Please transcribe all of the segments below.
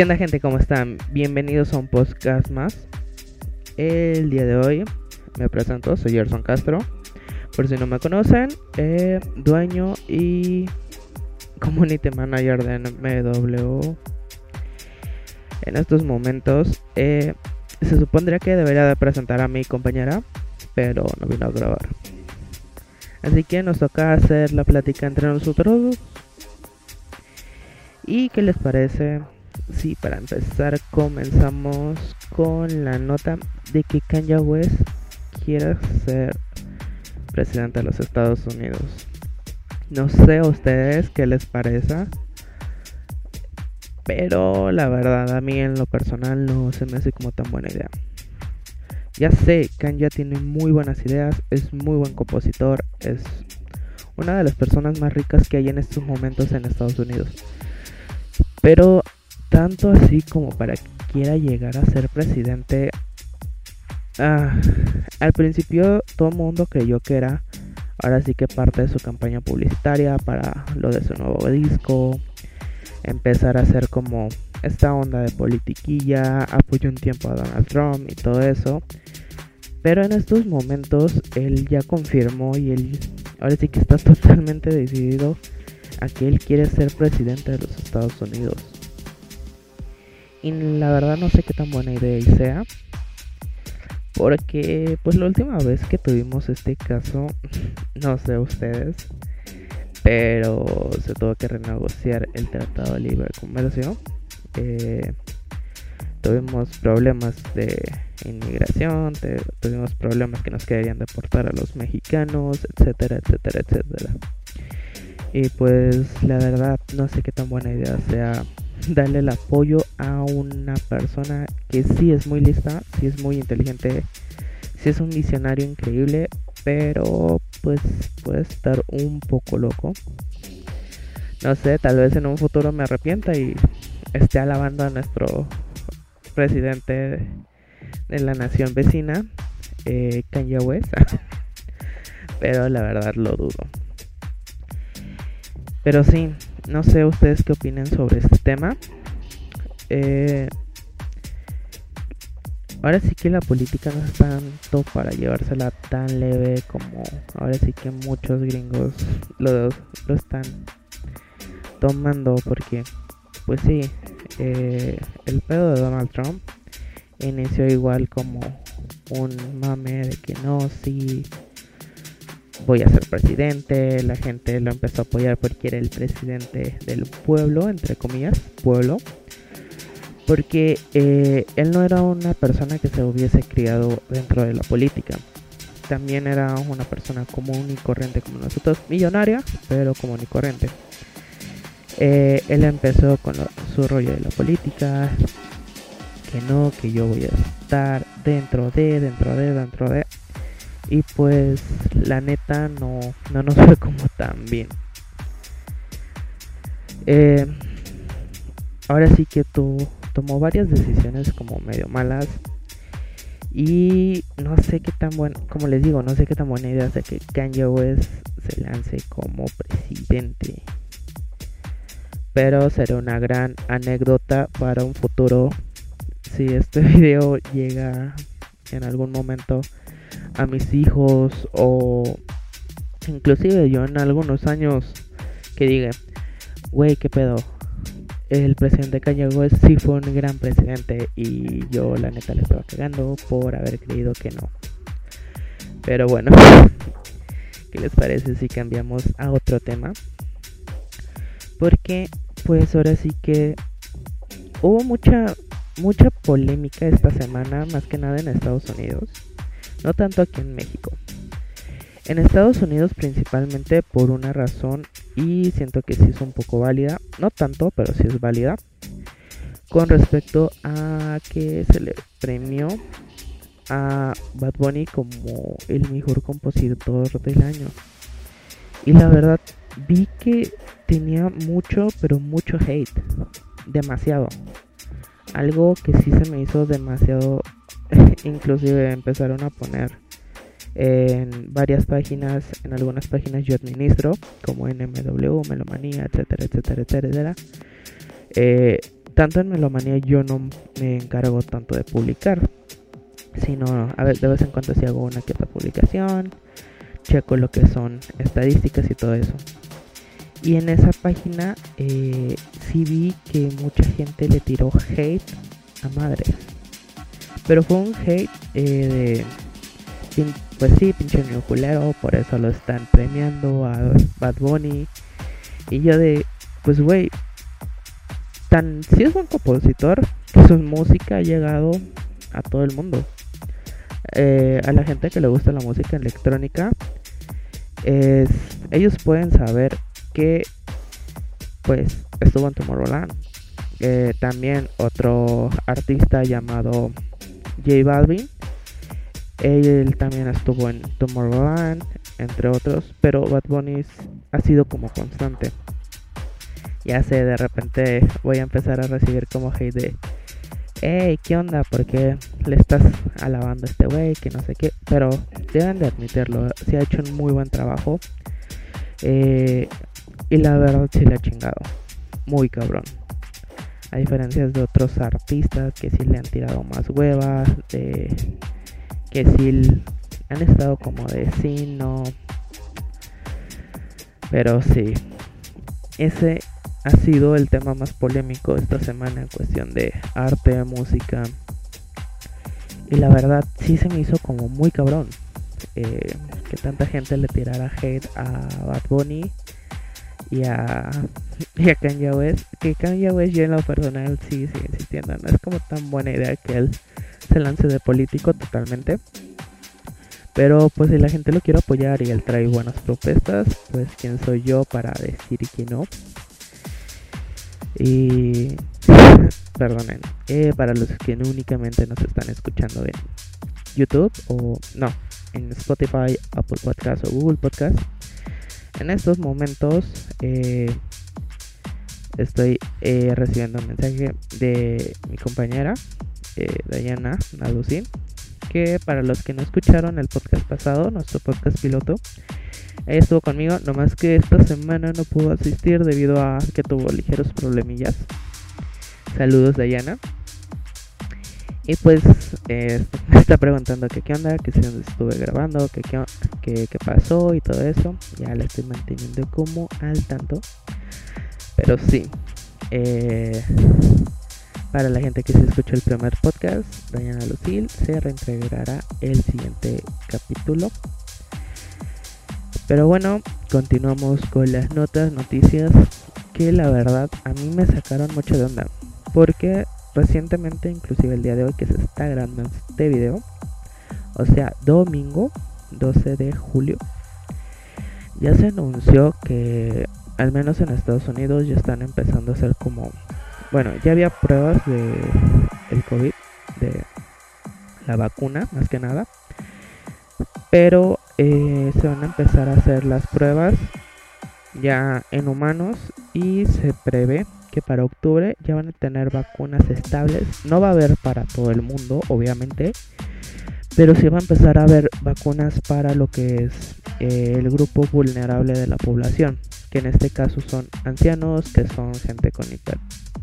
¿Qué onda gente? ¿Cómo están? Bienvenidos a un podcast más. El día de hoy me presento, soy Gerson Castro. Por si no me conocen, eh, dueño y community manager de MW. En estos momentos eh, se supondría que debería de presentar a mi compañera, pero no vino a grabar. Así que nos toca hacer la plática entre nosotros. ¿Y qué les parece? Sí, para empezar comenzamos con la nota de que Kanye West quiere ser presidente de los Estados Unidos. No sé a ustedes qué les parece. Pero la verdad a mí en lo personal no se me hace como tan buena idea. Ya sé, Kanye tiene muy buenas ideas, es muy buen compositor, es una de las personas más ricas que hay en estos momentos en Estados Unidos. Pero tanto así como para que quiera llegar a ser presidente, ah, al principio todo el mundo creyó que era ahora sí que parte de su campaña publicitaria para lo de su nuevo disco, empezar a hacer como esta onda de politiquilla, apoyó un tiempo a Donald Trump y todo eso. Pero en estos momentos él ya confirmó y él ahora sí que está totalmente decidido a que él quiere ser presidente de los Estados Unidos. Y la verdad no sé qué tan buena idea sea. Porque pues la última vez que tuvimos este caso, no sé ustedes, pero se tuvo que renegociar el Tratado de Libre Comercio. Eh, tuvimos problemas de inmigración, tuvimos problemas que nos querían deportar a los mexicanos, etcétera, etcétera, etcétera. Y pues la verdad no sé qué tan buena idea sea darle el apoyo a una persona que sí es muy lista, sí es muy inteligente, sí es un visionario increíble, pero pues puede estar un poco loco. No sé, tal vez en un futuro me arrepienta y esté alabando a nuestro presidente de la nación vecina, eh, Kanye West. pero la verdad lo dudo. Pero sí, no sé ustedes qué opinen sobre este tema. Eh, ahora sí que la política no es tanto para llevársela tan leve como ahora sí que muchos gringos lo, lo están tomando porque pues sí eh, el pedo de Donald Trump inició igual como un mame de que no sí voy a ser presidente, la gente lo empezó a apoyar porque era el presidente del pueblo, entre comillas, pueblo, porque eh, él no era una persona que se hubiese criado dentro de la política, también era una persona común y corriente como nosotros, millonaria, pero común y corriente. Eh, él empezó con su rollo de la política, que no, que yo voy a estar dentro de, dentro de, dentro de. Y pues la neta no, no nos fue como tan bien. Eh, ahora sí que tú tomó varias decisiones como medio malas. Y no sé qué tan bueno, como les digo, no sé qué tan buena idea de que Kanye West se lance como presidente. Pero será una gran anécdota para un futuro si este video llega en algún momento a mis hijos o inclusive yo en algunos años que diga, güey, qué pedo. El presidente Kanye sí fue un gran presidente y yo la neta le estaba cagando por haber creído que no. Pero bueno, ¿qué les parece si cambiamos a otro tema? Porque pues ahora sí que hubo mucha mucha polémica esta semana, más que nada en Estados Unidos no tanto aquí en México. En Estados Unidos principalmente por una razón y siento que sí es un poco válida, no tanto, pero sí es válida, con respecto a que se le premió a Bad Bunny como el mejor compositor del año. Y la verdad vi que tenía mucho, pero mucho hate, demasiado. Algo que sí se me hizo demasiado inclusive empezaron a poner en varias páginas, en algunas páginas yo administro, como NMW, Melomanía, etcétera, etcétera, etcétera. Eh, tanto en Melomanía yo no me encargo tanto de publicar, sino a ver, de vez en cuando si hago una que otra publicación, checo lo que son estadísticas y todo eso. Y en esa página eh, sí vi que mucha gente le tiró hate a madres. Pero fue un hate eh, de, pues sí, pinche culero, por eso lo están premiando a Bad Bunny. Y yo de, pues güey, tan si es buen compositor que su música ha llegado a todo el mundo. Eh, a la gente que le gusta la música electrónica, es, ellos pueden saber que pues estuvo en Tomorrowland. Eh, también otro artista llamado J Balvin. Él también estuvo en Tomorrowland, entre otros, pero Bad Bunny ha sido como constante. Ya sé, de repente voy a empezar a recibir como hate de, hey, ¿qué onda? ¿Por qué le estás alabando a este güey? Que no sé qué. Pero deben de admitirlo, se ha hecho un muy buen trabajo. Eh, y la verdad sí le ha chingado. Muy cabrón. A diferencia de otros artistas que sí le han tirado más huevas, de que sí han estado como de sí, no. Pero sí. Ese ha sido el tema más polémico esta semana en cuestión de arte, música. Y la verdad sí se me hizo como muy cabrón. Eh, que tanta gente le tirara hate a Bad Bunny y a, y a Kanye West. Que Kanye West yo en lo personal sí sigue insistiendo. No es como tan buena idea que él se lance de político totalmente. Pero pues si la gente lo quiere apoyar y él trae buenas propuestas, pues quién soy yo para decir que no. Y perdonen, eh, para los que únicamente nos están escuchando en YouTube o no, en Spotify, Apple Podcast o Google Podcast, en estos momentos eh, estoy eh, recibiendo un mensaje de mi compañera eh, Dayana Nalucín que para los que no escucharon el podcast pasado, nuestro podcast piloto, ella estuvo conmigo, nomás que esta semana no pudo asistir debido a que tuvo ligeros problemillas. Saludos Dayana. Y pues eh, me está preguntando que qué onda, que si estuve grabando, que qué, pasó y todo eso. Ya la estoy manteniendo como al tanto. Pero sí. Eh, para la gente que se escuchó el primer podcast, Diana Lucille se reintegrará el siguiente capítulo. Pero bueno, continuamos con las notas, noticias que la verdad a mí me sacaron mucho de onda. Porque recientemente, inclusive el día de hoy que se está grabando este video, o sea, domingo 12 de julio, ya se anunció que al menos en Estados Unidos ya están empezando a hacer como, bueno, ya había pruebas de el COVID, de la vacuna más que nada, pero eh, se van a empezar a hacer las pruebas ya en humanos y se prevé que para octubre ya van a tener vacunas estables. No va a haber para todo el mundo, obviamente, pero sí va a empezar a haber vacunas para lo que es eh, el grupo vulnerable de la población, que en este caso son ancianos, que son gente con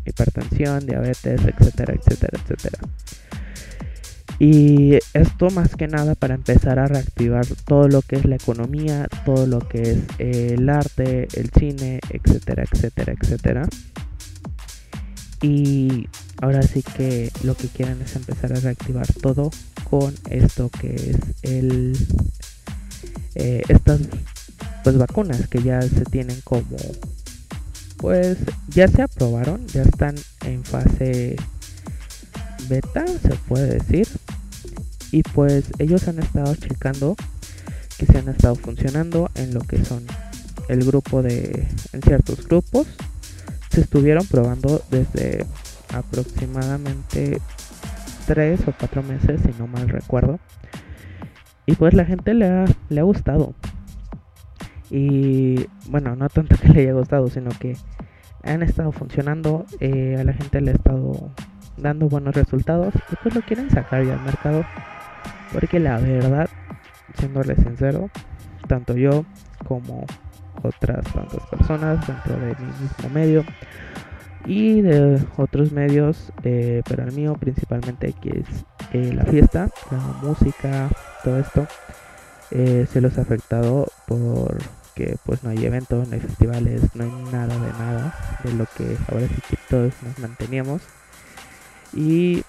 hipertensión, diabetes, etcétera, etcétera, etcétera. Y esto más que nada para empezar a reactivar todo lo que es la economía, todo lo que es el arte, el cine, etcétera, etcétera, etcétera. Y ahora sí que lo que quieren es empezar a reactivar todo con esto que es el eh, estas pues vacunas que ya se tienen como pues ya se aprobaron ya están en fase beta se puede decir. Y pues ellos han estado checando que se han estado funcionando en lo que son el grupo de en ciertos grupos estuvieron probando desde aproximadamente 3 o 4 meses, si no mal recuerdo. Y pues la gente le ha, le ha gustado. Y bueno, no tanto que le haya gustado, sino que han estado funcionando. Eh, a la gente le ha estado dando buenos resultados. Y pues lo quieren sacar ya al mercado. Porque la verdad, siéndole sincero, tanto yo como otras tantas personas dentro de mi mismo medio. y de otros medios, eh, pero el mío principalmente que es eh, la fiesta, la música, todo esto, eh, se los ha afectado porque pues no hay eventos, no hay festivales, no hay nada de nada de lo que ahora sí que todos nos manteníamos. Y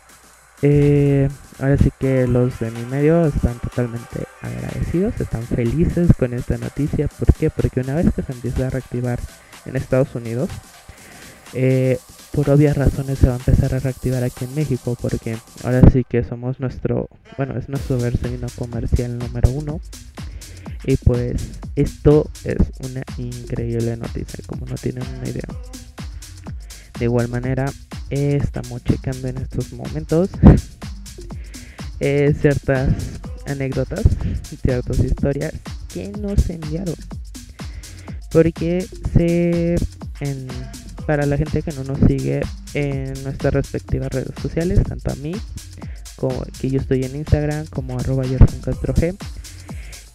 ahora sí que los de mi medio están totalmente agradecidos, están felices con esta noticia. ¿Por qué? Porque una vez que se empieza a reactivar en Estados Unidos, eh, por obvias razones se va a empezar a reactivar aquí en México porque ahora sí que somos nuestro, bueno, es nuestro vecino comercial número uno. Y pues esto es una increíble noticia, como no tienen una idea. De igual manera, estamos checando en estos momentos eh, ciertas anécdotas, ciertas historias que nos enviaron. Porque se en para la gente que no nos sigue en nuestras respectivas redes sociales, tanto a mí como que yo estoy en Instagram como arroba G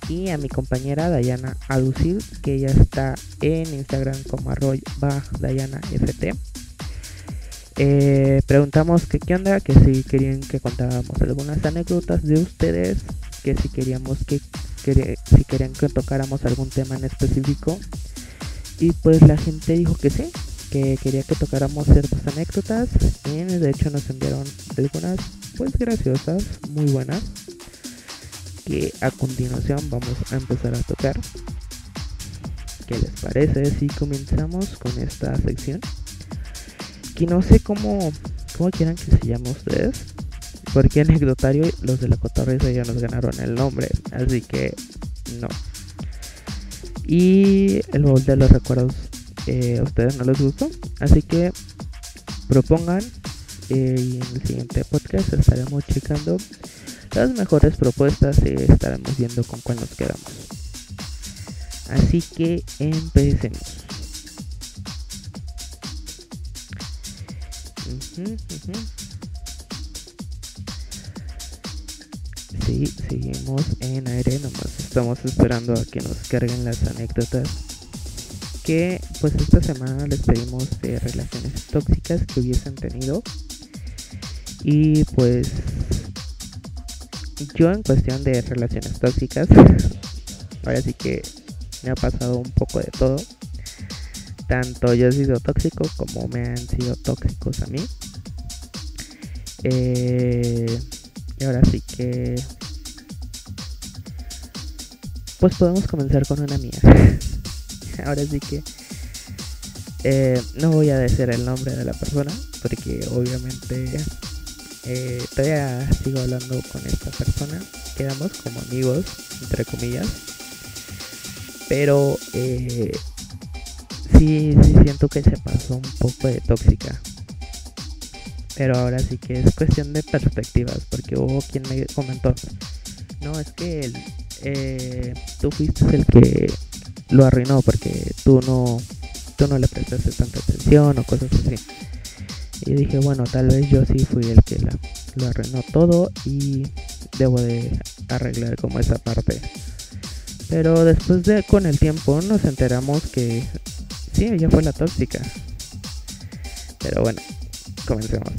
y a mi compañera Dayana Alucil que ella está en Instagram como arroba Dayana FT. Eh, preguntamos que qué onda, que si querían que contáramos algunas anécdotas de ustedes, que si queríamos que, que si querían que tocáramos algún tema en específico. Y pues la gente dijo que sí, que quería que tocáramos ciertas anécdotas y de hecho nos enviaron algunas pues graciosas, muy buenas que a continuación vamos a empezar a tocar. ¿Qué les parece si comenzamos con esta sección? Que no sé cómo, cómo quieran que se llame ustedes. Porque anecdotario los de la cotorreza ya nos ganaron el nombre. Así que no. Y el baúl de los recuerdos eh, a ustedes no les gustó. Así que propongan eh, y en el siguiente podcast estaremos checando las mejores propuestas y estaremos viendo con cuál nos quedamos. Así que empecemos. Sí, seguimos en aire, nomás estamos esperando a que nos carguen las anécdotas. Que pues esta semana les pedimos de relaciones tóxicas que hubiesen tenido. Y pues yo en cuestión de relaciones tóxicas ahora sí que me ha pasado un poco de todo tanto yo he sido tóxico como me han sido tóxicos a mí. Eh, y ahora sí que pues podemos comenzar con una mía. Ahora sí que eh, no voy a decir el nombre de la persona porque obviamente eh, todavía sigo hablando con esta persona. Quedamos como amigos entre comillas. Pero eh, sí, sí siento que se pasó un poco de tóxica pero ahora sí que es cuestión de perspectivas porque hubo quien me comentó no es que eh, tú fuiste el que lo arruinó porque tú no, tú no le prestaste tanta atención o cosas así. Y dije, bueno, tal vez yo sí fui el que la, lo arruinó todo y debo de arreglar como esa parte. Pero después de con el tiempo nos enteramos que sí, ella fue la tóxica. Pero bueno, comencemos.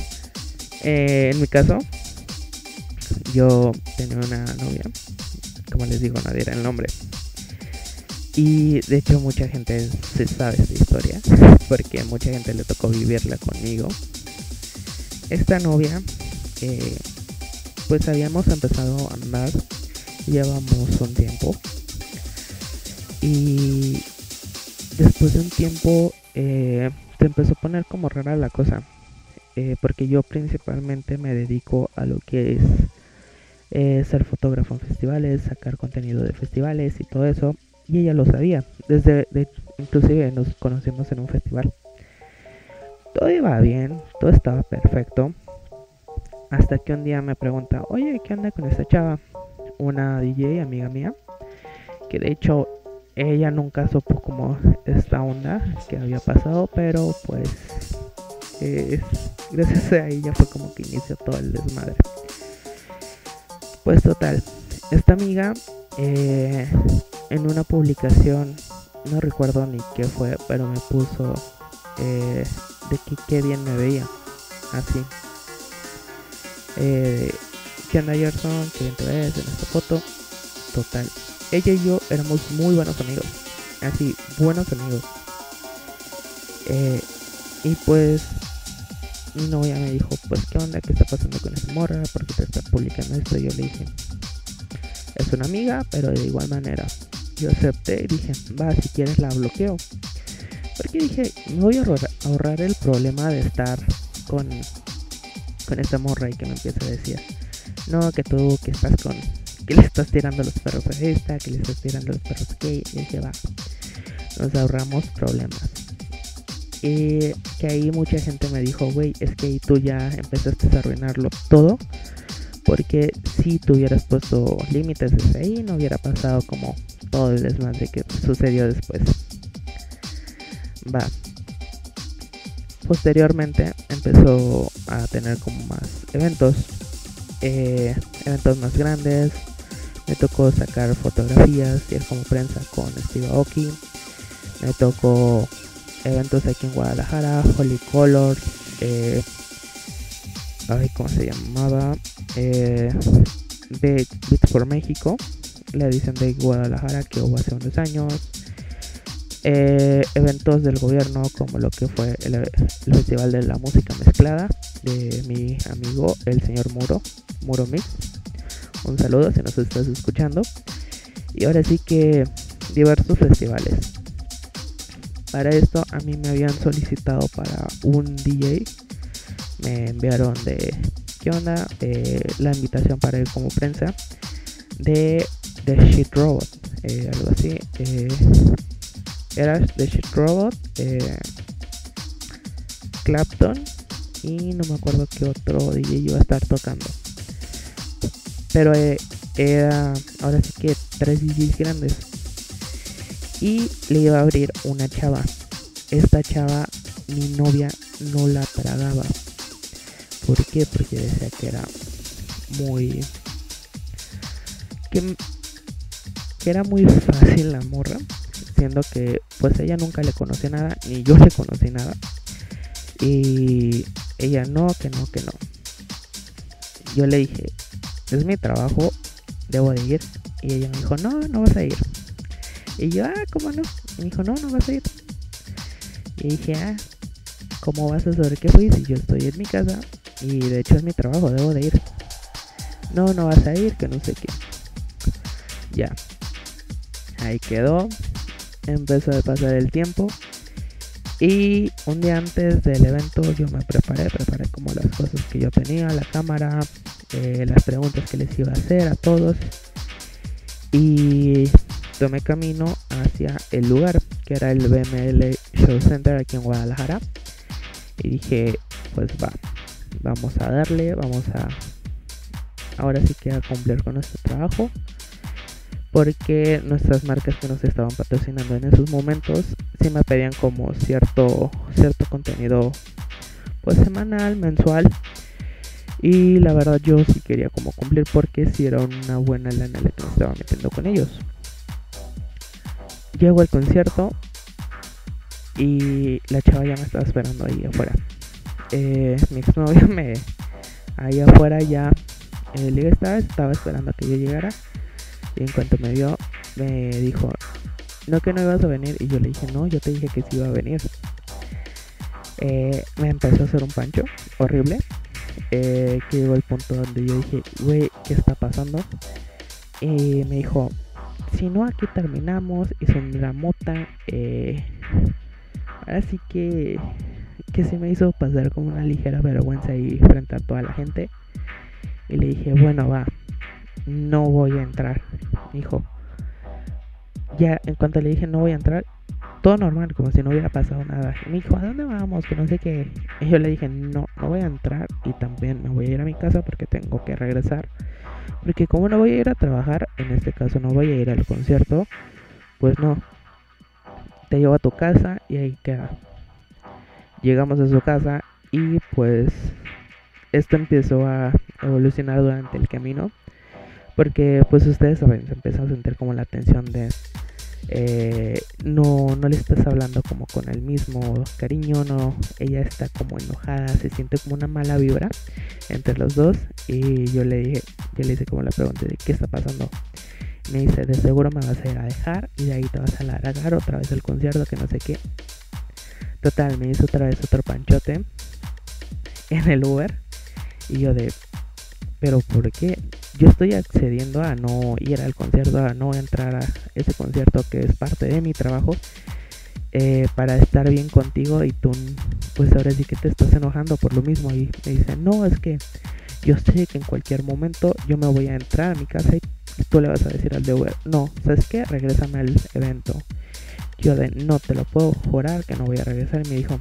Eh, en mi caso, yo tenía una novia, como les digo, nadie era el nombre. Y de hecho mucha gente se sabe esta historia, porque mucha gente le tocó vivirla conmigo. Esta novia, eh, pues habíamos empezado a andar, llevamos un tiempo. Y después de un tiempo eh, se empezó a poner como rara la cosa. Eh, porque yo principalmente me dedico a lo que es ser fotógrafo en festivales, sacar contenido de festivales y todo eso y ella lo sabía. Desde, inclusive nos conocimos en un festival. Todo iba bien, todo estaba perfecto. Hasta que un día me pregunta, oye, ¿qué onda con esta chava? Una DJ amiga mía, que de hecho ella nunca supo como esta onda que había pasado, pero pues gracias a ella fue como que inició todo el desmadre. Pues total, esta amiga eh, en una publicación, no recuerdo ni qué fue, pero me puso, eh, de que qué bien me veía. Así. Eh, ¿Qué onda Gerson? ¿Qué ves en esta foto? Total. Ella y yo éramos muy buenos amigos. Así, buenos amigos. Eh, y pues mi novia me dijo, pues qué onda, qué está pasando con esa morra, porque te está publicando esto. Y yo le dije, es una amiga, pero de igual manera. Yo acepté y dije, va, si quieres la bloqueo. Porque dije, me voy a ahorrar, el problema de estar con, con esta morra y que me empiece a decir, no, que tú que estás con, que le estás tirando los perros a esta, que le estás tirando los perros a aquella. Y dije, va, nos ahorramos problemas. Y que ahí mucha gente me dijo, güey, es que ahí tú ya empezaste a arruinarlo todo. Porque si tú hubieras puesto límites desde ahí, no hubiera pasado como todo el desmadre que sucedió después. Va. Posteriormente empezó a tener como más eventos. Eh, eventos más grandes. Me tocó sacar fotografías y como prensa con Steve Aoki. Me tocó eventos aquí en Guadalajara, Holy Colors, eh, ay, ¿cómo se llamaba? Eh, Beats for México, la edición de Guadalajara que hubo hace unos años. Eh, eventos del gobierno como lo que fue el, Festival de la Música Mezclada de mi amigo el señor Muro, Muro Mix. Un saludo si nos estás escuchando. Y ahora sí que diversos festivales. Para esto a mí me habían solicitado para un DJ. Me enviaron de qué eh, la invitación para ir como prensa de The Shit Robot, eh, algo así. Eh, era The Shit Robot, Clapton y no me acuerdo qué otro DJ iba a estar tocando. Pero era ahora sí que tres DJs grandes y le iba a abrir una chava. Esta chava, mi novia no la tragaba. ¿Por qué? Porque decía que era muy. que, que era muy fácil la morra. Siendo que pues ella nunca le conoció nada, ni yo le conocí nada. Y ella no, que no, que no. Yo le dije, es mi trabajo, debo de ir. Y ella me dijo, no, no vas a ir. Y yo, ah, ¿cómo no? Y me dijo, no, no vas a ir. Y dije, ah, ¿cómo vas a saber que fui si yo estoy en mi casa? Y de hecho es mi trabajo, debo de ir. No, no vas a ir, que no sé qué. Ya. Ahí quedó. Empezó a pasar el tiempo. Y un día antes del evento yo me preparé, preparé como las cosas que yo tenía, la cámara, eh, las preguntas que les iba a hacer a todos. Y tomé camino hacia el lugar que era el BML Show Center aquí en Guadalajara. Y dije pues va vamos a darle vamos a ahora sí que a cumplir con nuestro trabajo. Porque nuestras marcas que nos estaban patrocinando en esos momentos sí me pedían como cierto cierto contenido pues semanal mensual y la verdad yo sí quería como cumplir porque si era una buena lana la que me estaba metiendo con ellos Llego al concierto y la chava ya me estaba esperando ahí afuera. Eh, mi exnovia me. Ahí afuera ya. Eh, le estaba, estaba esperando a que yo llegara. Y en cuanto me vio, me dijo: No, que no ibas a venir. Y yo le dije: No, yo te dije que sí iba a venir. Eh, me empezó a hacer un pancho horrible. Eh, que llegó el punto donde yo dije: Güey, ¿qué está pasando? Y me dijo: si no, aquí terminamos. Y son la mota. Así que, que se me hizo pasar como una ligera vergüenza ahí frente a toda la gente. Y le dije, bueno, va, no voy a entrar. Dijo, ya en cuanto le dije no voy a entrar, todo normal, como si no hubiera pasado nada. Me dijo, ¿a dónde vamos? Que no sé qué. Y yo le dije, no, no voy a entrar y también me voy a ir a mi casa porque tengo que regresar. Porque como no voy a ir a trabajar, en este caso no voy a ir al concierto, pues no. Te llevo a tu casa y ahí queda. Llegamos a su casa y pues esto empezó a evolucionar durante el camino. Porque pues ustedes saben, se empezó a sentir como la tensión de eh, no, no le estás hablando como con el mismo cariño, no, ella está como enojada, se siente como una mala vibra entre los dos y yo le dije, yo le hice como la pregunta de qué está pasando. Me dice, de seguro me vas a ir a dejar y de ahí te vas a largar otra vez el concierto, que no sé qué. Total, me hizo otra vez otro panchote en el Uber y yo de, pero ¿por qué? Yo estoy accediendo a no ir al concierto, a no entrar a ese concierto que es parte de mi trabajo eh, para estar bien contigo y tú pues ahora sí que te estás enojando por lo mismo y me dice, no, es que yo sé que en cualquier momento yo me voy a entrar a mi casa y tú le vas a decir al de Uber, no, ¿sabes qué? Regrésame al evento. Yo de, no te lo puedo jurar que no voy a regresar y me dijo,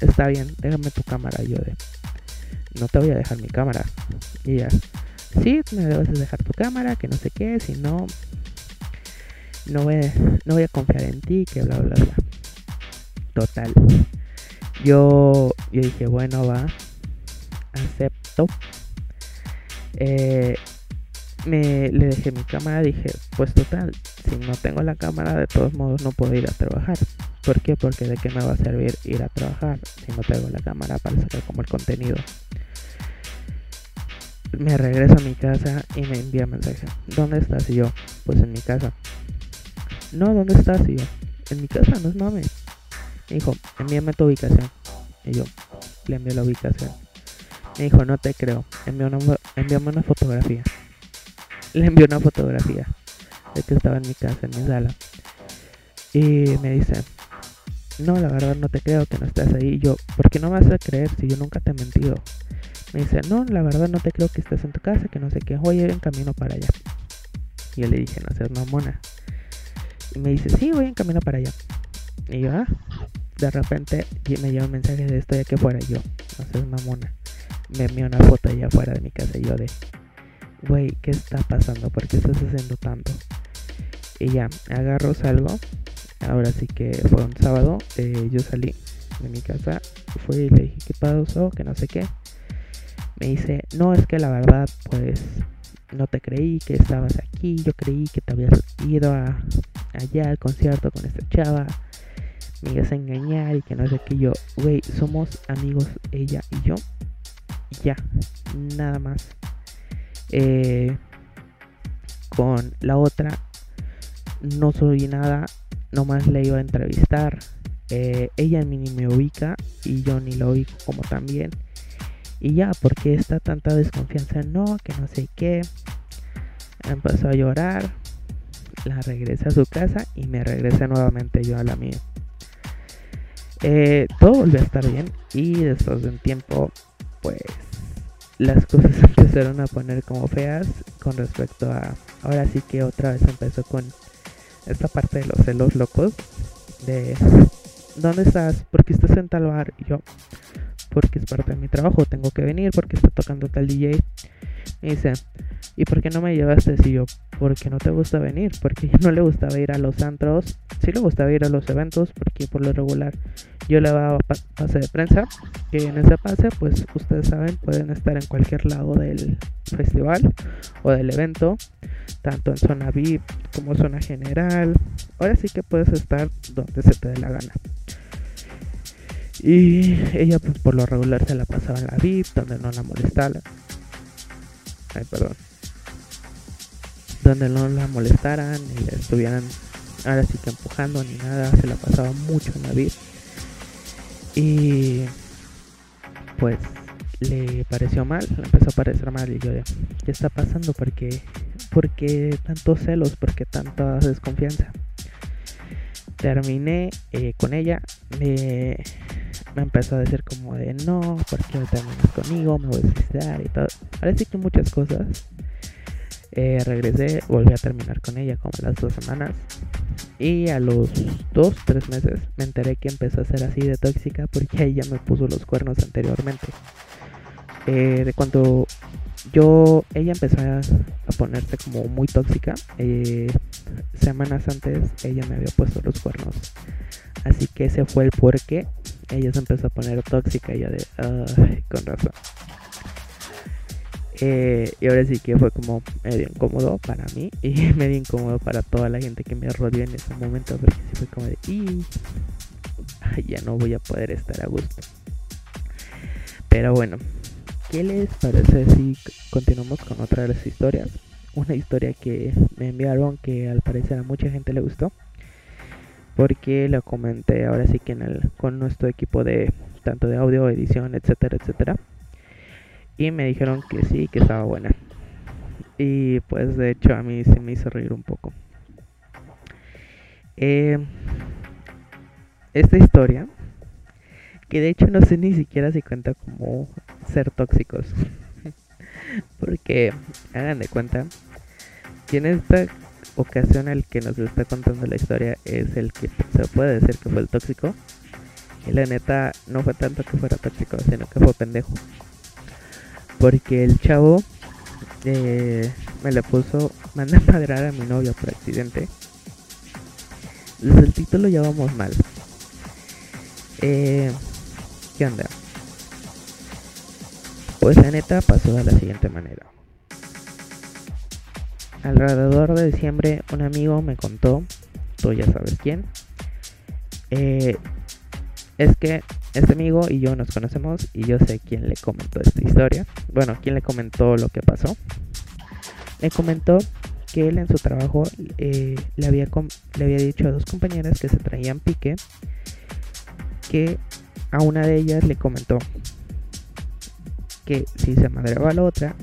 está bien, déjame tu cámara. Yo de, no te voy a dejar mi cámara. Y ya, sí, me debes dejar tu cámara, que no sé qué, si no, no voy, no voy a confiar en ti, que bla, bla, bla. Total. Yo, yo dije, bueno, va, acepto. Eh, me le dejé mi cámara, dije, pues total, si no tengo la cámara, de todos modos no puedo ir a trabajar. ¿Por qué? Porque de qué me va a servir ir a trabajar si no tengo la cámara para sacar como el contenido me regreso a mi casa y me envía mensaje. ¿Dónde estás? Y yo, pues en mi casa. No, ¿dónde estás? Y yo, en mi casa, no es mame. Me dijo, envíame tu ubicación. Y yo, le envié la ubicación. Me dijo, no te creo, envíame una, fotografía. Le envió una fotografía de que estaba en mi casa, en mi sala. Y me dice, no, la verdad no te creo que no estás ahí. Y yo, ¿por qué no vas a creer si yo nunca te he mentido? Me dice, no, la verdad no te creo que estés en tu casa, que no sé qué, voy en camino para allá. Y yo le dije, no seas mamona. Y me dice, sí, voy en camino para allá. Y yo, ah, de repente me lleva un mensaje de estoy aquí afuera. Yo, no seas mamona. Me envió una foto allá afuera de mi casa. Y yo de, güey, ¿qué está pasando? ¿Por qué estás haciendo tanto? Y ya, agarro, salgo. Ahora sí que fue un sábado. Eh, yo salí de mi casa. Fui y le dije, ¿qué pasó? Que no sé qué me dice, no, es que la verdad, pues no te creí que estabas aquí, yo creí que te habías ido a, allá al concierto con esta chava, me ibas a engañar y que no sé qué, yo, güey, somos amigos ella y yo, ya, nada más. Eh, con la otra, no soy nada, nomás le iba a entrevistar. Eh, ella ni me ubica y yo ni lo ubico como también. Y ya, porque está tanta desconfianza? No, que no sé qué. Empezó a llorar. La regresé a su casa y me regresé nuevamente yo a la mía. Eh, todo volvió a estar bien y después de un tiempo, pues las cosas empezaron a poner como feas con respecto a... Ahora sí que otra vez empezó con esta parte de los celos locos. De... ¿Dónde estás? ¿Por qué estás en tal bar? Y yo, porque es parte de mi trabajo, tengo que venir porque está tocando tal DJ. Me dice, ¿y por qué no me llevaste? Y yo, porque no te gusta venir, porque no le gustaba ir a los antros, sí le gustaba ir a los eventos, porque por lo regular yo le daba pase de prensa, que en ese pase, pues ustedes saben, pueden estar en cualquier lado del festival o del evento, tanto en zona VIP como zona general. Ahora sí que puedes estar donde se te dé la gana. Y ella pues por lo regular se la pasaba en la VIP, donde no la molestara. Ay, perdón. Donde no la molestaran y la estuvieran ahora sí que empujando ni nada, se la pasaba mucho en la VIP. Y pues le pareció mal, le empezó a parecer mal y yo de, ¿qué está pasando? ¿Por qué, ¿Por qué tantos celos? ¿Por qué tanta desconfianza? Terminé eh, con ella, me, me empezó a decir como de no, ¿por qué no terminas conmigo? Me voy a suicidar y todo. Sí que muchas cosas. Eh, regresé, volví a terminar con ella como las dos semanas. Y a los dos, tres meses me enteré que empezó a ser así de tóxica porque ella me puso los cuernos anteriormente. Eh, de cuando yo, ella empezó a, ponerse como muy tóxica. Eh, semanas antes ella me había puesto los cuernos. Así que ese fue el porqué ella se empezó a poner tóxica, ella de, con razón. Eh, y ahora sí que fue como medio incómodo para mí y medio incómodo para toda la gente que me rodeó en ese momento porque sí fue como de y ya no voy a poder estar a gusto. Pero bueno, ¿qué les parece si continuamos con otra de las historias? Una historia que me enviaron que al parecer a mucha gente le gustó porque lo comenté ahora sí que en el, con nuestro equipo de tanto de audio, edición, etcétera, etcétera. Y me dijeron que sí, que estaba buena. Y pues de hecho a mí se me hizo reír un poco. Eh, esta historia, que de hecho no sé ni siquiera si cuenta como ser tóxicos. Porque hagan de cuenta en esta ocasión el que nos está contando la historia es el que se puede decir que fue el tóxico. Y la neta no fue tanto que fuera tóxico, sino que fue pendejo. Porque el chavo eh, me le puso, manda a madrar a mi novia por accidente. Desde el título ya vamos mal. Eh, ¿Qué onda? Pues la neta pasó de la siguiente manera. Alrededor de diciembre un amigo me contó, tú ya sabes quién, eh, es que este amigo y yo nos conocemos y yo sé quién le comentó esta historia. Bueno, quién le comentó lo que pasó. Le comentó que él en su trabajo eh, le, había dicho a dos compañeras que se traían pique que a una de ellas le comentó que si se madreaba a la otra,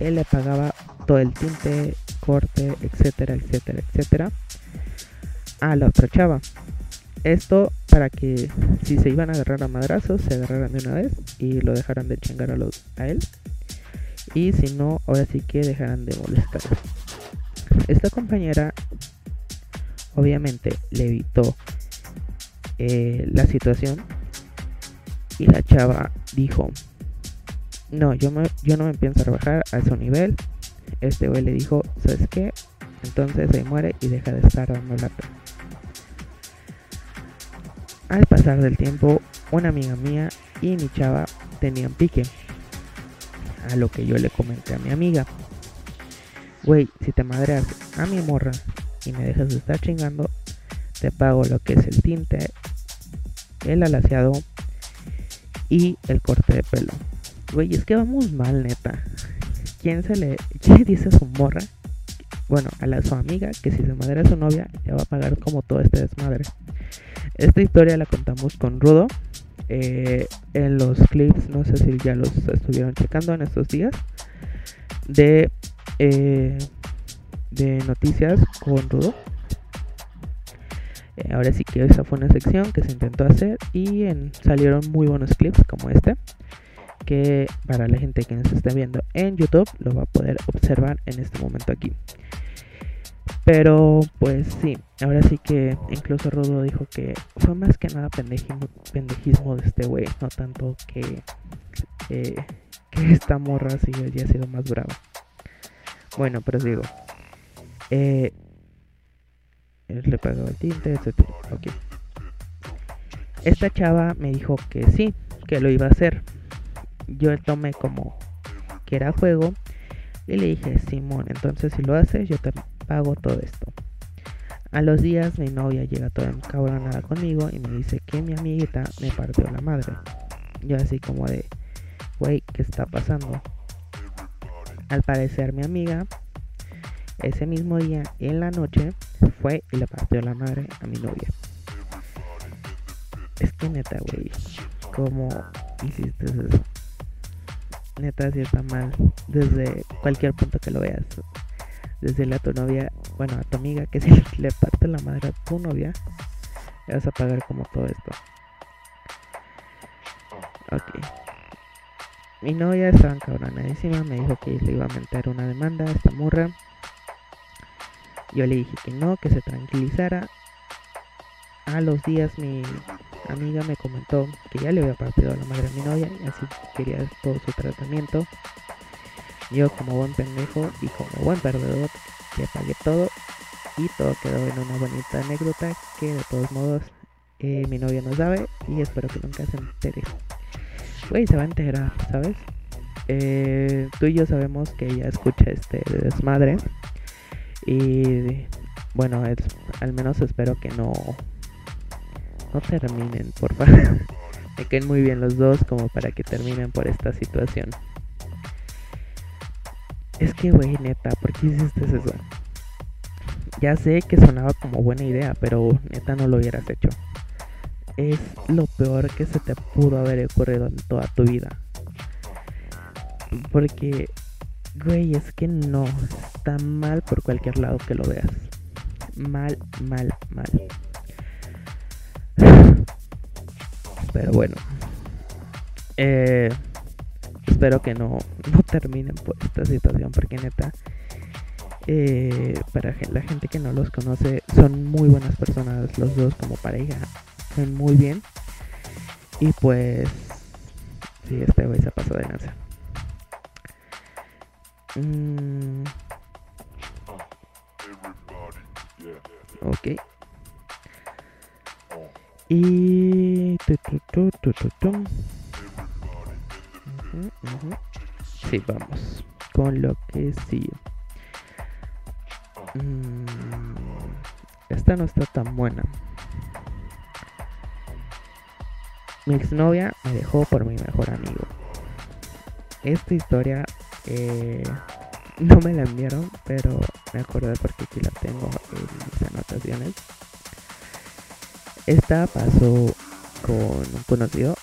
él le pagaba todo el tinte, corte, etcétera, etcétera, etcétera, a la otra chava. Esto para que si se iban a agarrar a madrazos, se agarraran de una vez y lo dejaran de chingar a, los, a él. Y si no, ahora sí que dejaran de molestar. Esta compañera obviamente le evitó eh, la situación y la chava dijo, no, yo, me, yo no me pienso rebajar a ese nivel. Este güey le dijo, ¿sabes qué? Entonces se muere y deja de estar dando lata. Al pasar del tiempo, una amiga mía y mi chava tenían pique. A lo que yo le comenté a mi amiga. Güey, si te madreas a mi morra y me dejas de estar chingando, te pago lo que es el tinte, el alaciado y el corte de pelo. Güey, es que vamos mal, neta. ¿Quién se le dice a su morra? Bueno, a su amiga que si se madera a su novia, ya va a pagar como todo este desmadre. Esta historia la contamos con Rudo. Eh, en los clips, no sé si ya los estuvieron checando en estos días, de, eh, noticias con Rudo. Eh, ahora sí que esa fue una sección que se intentó hacer y salieron muy buenos clips como este que para la gente que nos está viendo en YouTube lo va a poder observar en este momento aquí. Pero pues sí, ahora sí que incluso Rudo dijo que fue más que nada pendejismo, pendejismo de este güey, no tanto que, eh, que esta morra sí haya sido más brava. Bueno, pero digo, eh, le pagó el tinte, etc. Ok. Esta chava me dijo que sí, que lo iba a hacer. Yo tomé como que era juego y le dije, Simón, entonces si lo haces, yo te pago todo esto. A los días mi novia llega toda encabronada conmigo y me dice que mi amiguita me partió la madre. Yo así como de, wey, ¿qué está pasando? Al parecer mi amiga, ese mismo día en la noche, fue y le partió la madre a mi novia. Es que neta, güey, ¿cómo hiciste eso? Neta, si está mal desde cualquier punto que lo veas decirle a tu novia, bueno, a tu amiga, que si le parte la madre a tu novia, le vas a pagar como todo esto. Ok. Mi novia estaba encabronadísima, me dijo que le iba a meter una demanda a esta murra. Yo le dije que no, que se tranquilizara. A los días mi amiga me comentó que ya le había partido la madre a mi novia y así quería todo su tratamiento. Yo como buen pendejo y como buen perdedor le pagué todo y todo quedó en una bonita anécdota que de todos modos eh, mi novia no sabe y espero que nunca se entere. Güey, se va a enterar, ¿sabes? Eh, tú y yo sabemos que ella escucha este desmadre. Y bueno, al menos espero que no, no terminen, por favor. Me caen muy bien los dos como para que terminen por esta situación. Es que, güey, neta, ¿por qué hiciste eso? Ya sé que sonaba como buena idea, pero neta no lo hubieras hecho. Es lo peor que se te pudo haber ocurrido en toda tu vida. Porque, güey, es que no. Está mal por cualquier lado que lo veas. Mal, mal, mal. Pero bueno. Eh, espero que no, no terminen por esta situación. Porque neta. Eh, para la gente que no los conoce, son muy buenas personas los dos como pareja. Son muy bien. Y pues. Sí, este güey se pasó de lanza. Mm. Ok. Y... Sí, vamos. Con lo que sí. Mm, esta no está tan buena. Mi exnovia me dejó por mi mejor amigo. Esta historia eh, no me la enviaron, pero me acuerdo porque aquí la tengo en mis anotaciones. Esta pasó con un conocido.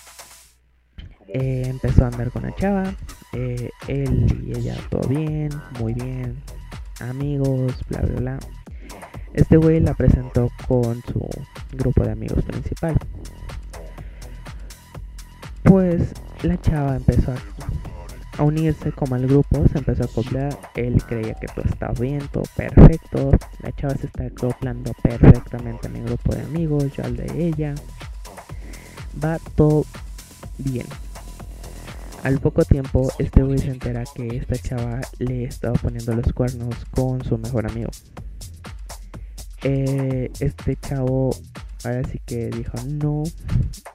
Eh, empezó a andar con una chava. Eh, él y ella todo bien, muy bien. Amigos, bla, bla, bla. Este güey la presentó con su grupo de amigos principal. Pues la chava empezó a a unirse como al grupo, se empezó a acoplar, él creía que todo estaba bien, todo perfecto, la chava se está acoplando perfectamente a mi grupo de amigos, yo al de ella, va todo bien. Al poco tiempo, este güey se entera que esta chava le estaba poniendo los cuernos con su mejor amigo. Eh, este chavo ahora sí que dijo, no,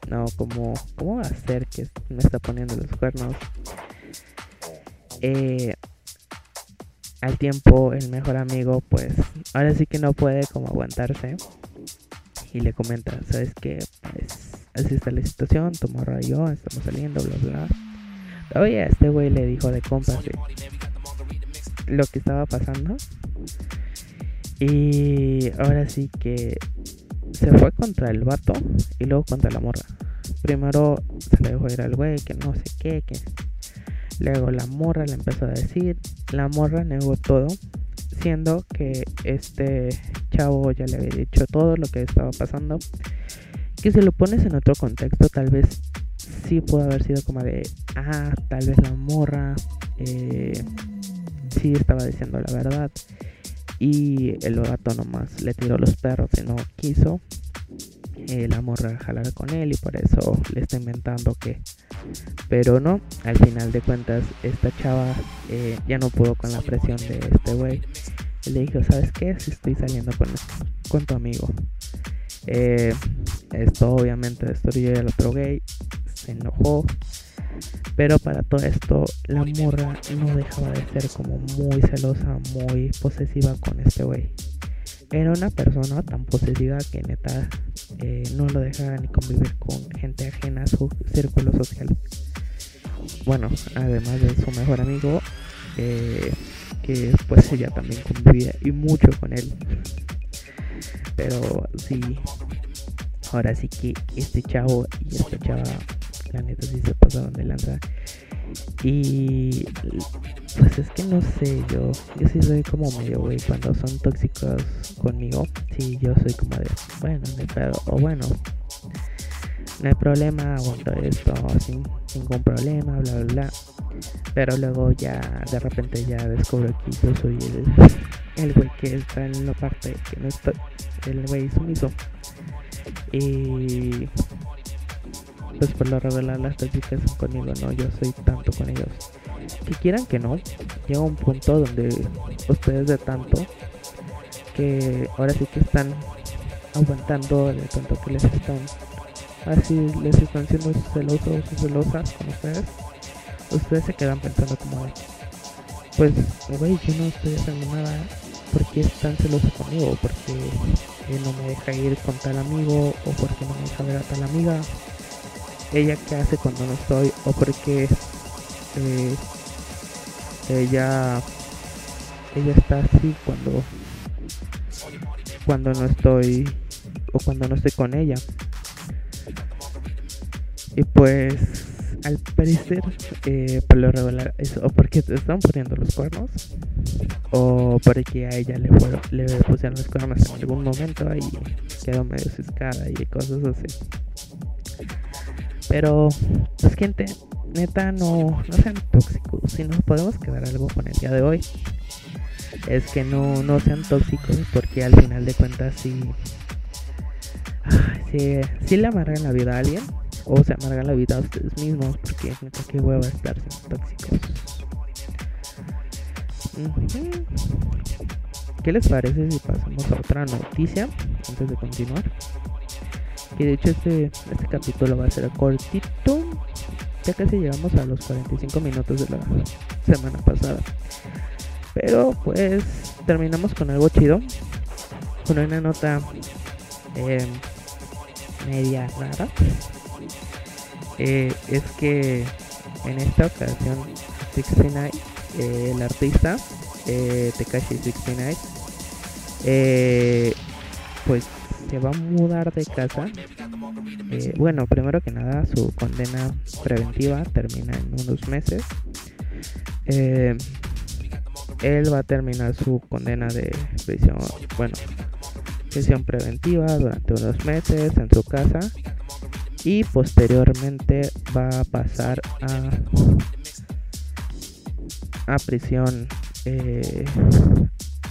no, ¿cómo, ¿cómo va a ser que me está poniendo los cuernos? Eh, al tiempo el mejor amigo pues ahora sí que no puede como aguantarse y le comenta, sabes que pues así está la situación, tu morra y yo estamos saliendo, bla bla. Oye, este güey le dijo de compas lo que estaba pasando. Y ahora sí que se fue contra el vato y luego contra la morra. Primero se le dejó ir al güey que no sé qué, que Luego la morra le empezó a decir, la morra negó todo, siendo que este chavo ya le había dicho todo lo que estaba pasando. Que si lo pones en otro contexto, tal vez sí pudo haber sido como de, ah, tal vez la morra eh, sí estaba diciendo la verdad. Y el gato nomás le tiró los perros y no quiso. La morra jalar con él y por eso le está inventando que pero no, al final de cuentas, esta chava eh, ya no pudo con la presión de este güey. Le dijo, ¿sabes qué? Si estoy saliendo con, con tu amigo. Eh, esto obviamente destruyó al otro gay. Se enojó. Pero para todo esto, la morra no dejaba de ser como muy celosa, muy posesiva con este güey. Era una persona tan posesiva que neta eh, no lo dejaba ni convivir con gente ajena a su círculo social. Bueno, además de su mejor amigo, eh, que pues ella también convivía y mucho con él. Pero sí, ahora sí que este chavo y esta chava, la neta sí se pasaron de lanza. Y pues es que no sé, yo, yo sí soy como medio güey cuando son tóxicos conmigo. Sí, yo soy como de, bueno, no hay pedo, o bueno, no hay problema, aguanto esto sin ningún problema, bla, bla, bla. Pero luego ya, de repente ya descubro que yo soy el, el güey que está en la parte que no estoy, el güey sumiso. Y pues por lo regular las son conmigo, no, yo soy tanto con ellos. Que quieran que no, llega un punto donde ustedes de tanto que ahora sí que están aguantando de tanto que les están así les están siendo celosos o celosas con ustedes ustedes se quedan pensando como pues, güey, yo no estoy haciendo nada, ¿por qué es tan celoso conmigo? ¿Por qué no me deja ir con tal amigo? ¿O por qué no me deja ver a tal amiga? ¿Ella qué hace cuando no estoy? ¿O por qué eh, ella, ella está así cuando, cuando no estoy o cuando no estoy con ella? Y pues al parecer, eh, por lo regular, es o porque te están poniendo los cuernos, o porque a ella le, le pusieron los cuernos en algún momento y quedó medio ciscada y cosas así. Pero, pues, gente, neta, no, no sean tóxicos. Si nos podemos quedar algo con el día de hoy, es que no, no sean tóxicos, porque al final de cuentas, si, si, si le amargan la vida a alguien o se amargan la vida a ustedes mismos porque neta que hueva estar siendo tóxicos. ¿Qué les parece si pasamos a otra noticia antes de continuar? Y de hecho este, este capítulo va a ser cortito. Ya casi llegamos a los 45 minutos de la semana pasada. Pero pues terminamos con algo chido. Con una nota eh, media rara. Eh, es que en esta ocasión 69, eh, el artista eh, Tekashi 69, eh, pues se va a mudar de casa. bueno, primero que nada, su condena preventiva termina en unos meses. él va a terminar su condena de prisión, bueno, prisión preventiva durante unos meses en su casa y posteriormente va a pasar a, a prisión. Eh,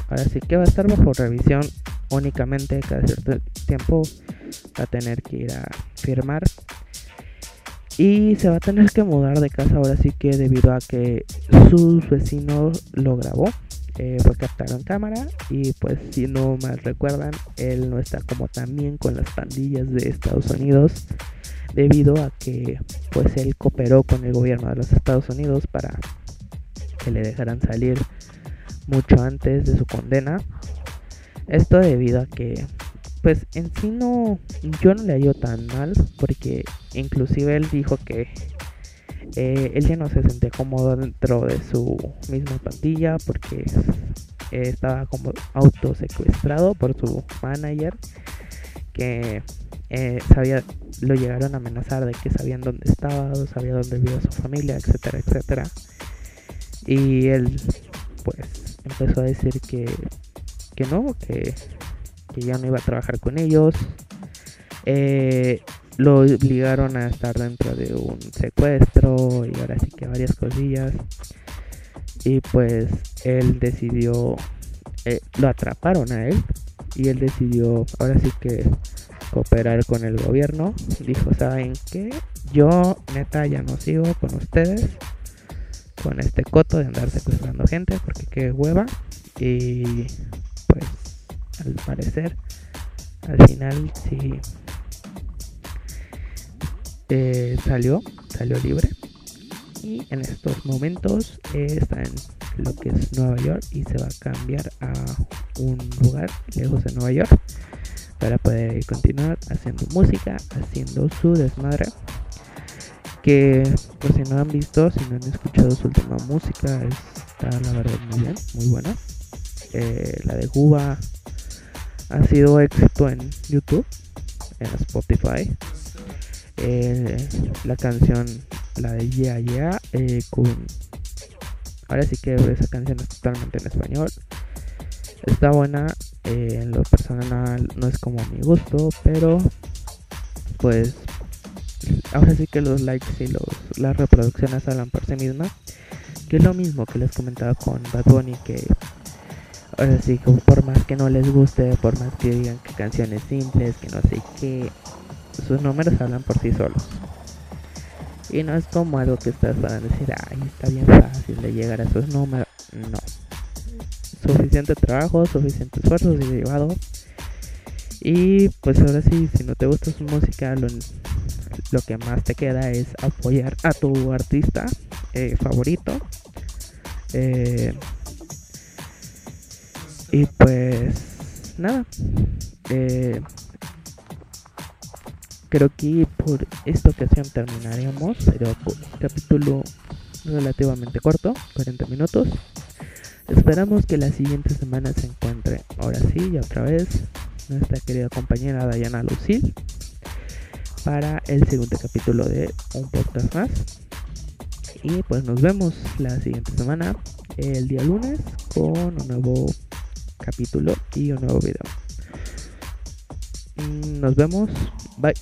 ahora sí que va a estar bajo revisión únicamente cada cierto tiempo va a tener que ir a firmar. Y se va a tener que mudar de casa ahora sí que debido a que sus vecinos lo grabó eh, fue captado en cámara y pues si no mal recuerdan él no está como también con las pandillas de Estados Unidos debido a que pues él cooperó con el gobierno de los Estados Unidos para que le dejaran salir mucho antes de su condena esto debido a que pues en sí no yo no le hallo tan mal porque inclusive él dijo que eh, él ya no se sentía cómodo dentro de su misma pandilla porque estaba como autosecuestrado por su manager que eh, sabía lo llegaron a amenazar de que sabían dónde estaba, sabía dónde vivía su familia, etcétera, etcétera. Y él pues empezó a decir que, que no, que, que ya no iba a trabajar con ellos. Eh, lo obligaron a estar dentro de un secuestro y ahora sí que varias cosillas. Y pues él decidió, eh, lo atraparon a él y él decidió ahora sí que cooperar con el gobierno. Dijo, ¿saben qué? Yo neta ya no sigo con ustedes, con este coto de andar secuestrando gente, porque qué hueva. Y al parecer, al final sí eh, salió, salió libre. Y en estos momentos eh, está en lo que es Nueva York y se va a cambiar a un lugar lejos de Nueva York para poder continuar haciendo música, haciendo su desmadre. Que pues si no han visto, si no han escuchado su última música, está la verdad muy bien, muy buena. Eh, la de Cuba ha sido éxito en YouTube, en Spotify. Eh, la canción, la de Yeah Yeah, eh, ahora sí que esa canción es totalmente en español. Está buena, eh, en lo personal no es como a mi gusto, pero pues ahora sí que los likes y los, las reproducciones hablan por sí mismas. Que es lo mismo que les comentaba con Bad Bunny, que ahora sí, por más que no les guste, por más que digan que canciones simples, que no sé qué, sus números hablan por sí solos. Y no es como algo que ustedes puedan decir, ay, está bien fácil de llegar a esos números. No. Suficiente trabajo, suficiente esfuerzo llevado. Y pues ahora sí, si no te gusta su música, lo, que más te queda es apoyar a tu artista. eh, favorito. Eh, y pues nada. Eh, creo que por esta ocasión terminaremos. Será un capítulo relativamente corto, 40 minutos. Esperamos que la siguiente semana se encuentre ahora sí y otra vez nuestra querida compañera Dayana Lucil para el segundo capítulo de un podcast más. Y pues nos vemos la siguiente semana, el día lunes, con un nuevo capítulo y un nuevo video. Mm, nos vemos. Bye.